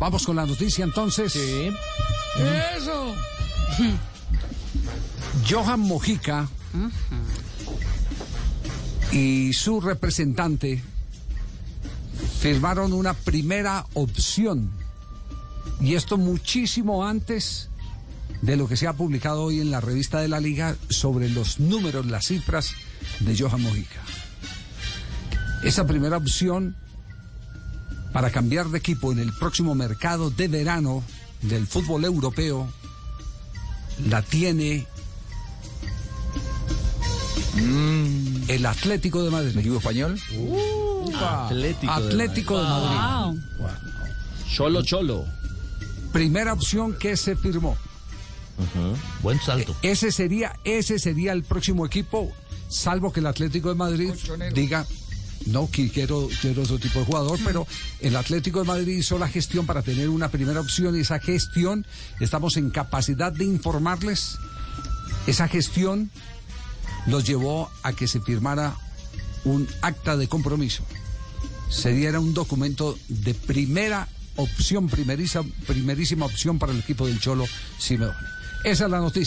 Vamos con la noticia entonces. Sí. Eso. Johan Mojica y su representante firmaron una primera opción. Y esto muchísimo antes de lo que se ha publicado hoy en la revista de la liga sobre los números, las cifras de Johan Mojica. Esa primera opción para cambiar de equipo en el próximo mercado de verano del fútbol europeo la tiene el Atlético de Madrid. ¿Equipo español? Atlético. de Atlético de Madrid. Cholo, cholo. Primera opción que se firmó. Buen salto. Ese sería, ese sería el próximo equipo, salvo que el Atlético de Madrid diga, no, quiero, quiero otro tipo de jugador, pero el Atlético de Madrid hizo la gestión para tener una primera opción y esa gestión, estamos en capacidad de informarles, esa gestión los llevó a que se firmara un acta de compromiso. Se diera un documento de primera opción, primeriza- primerísima opción para el equipo del Cholo Simeone. Esa es la noticia.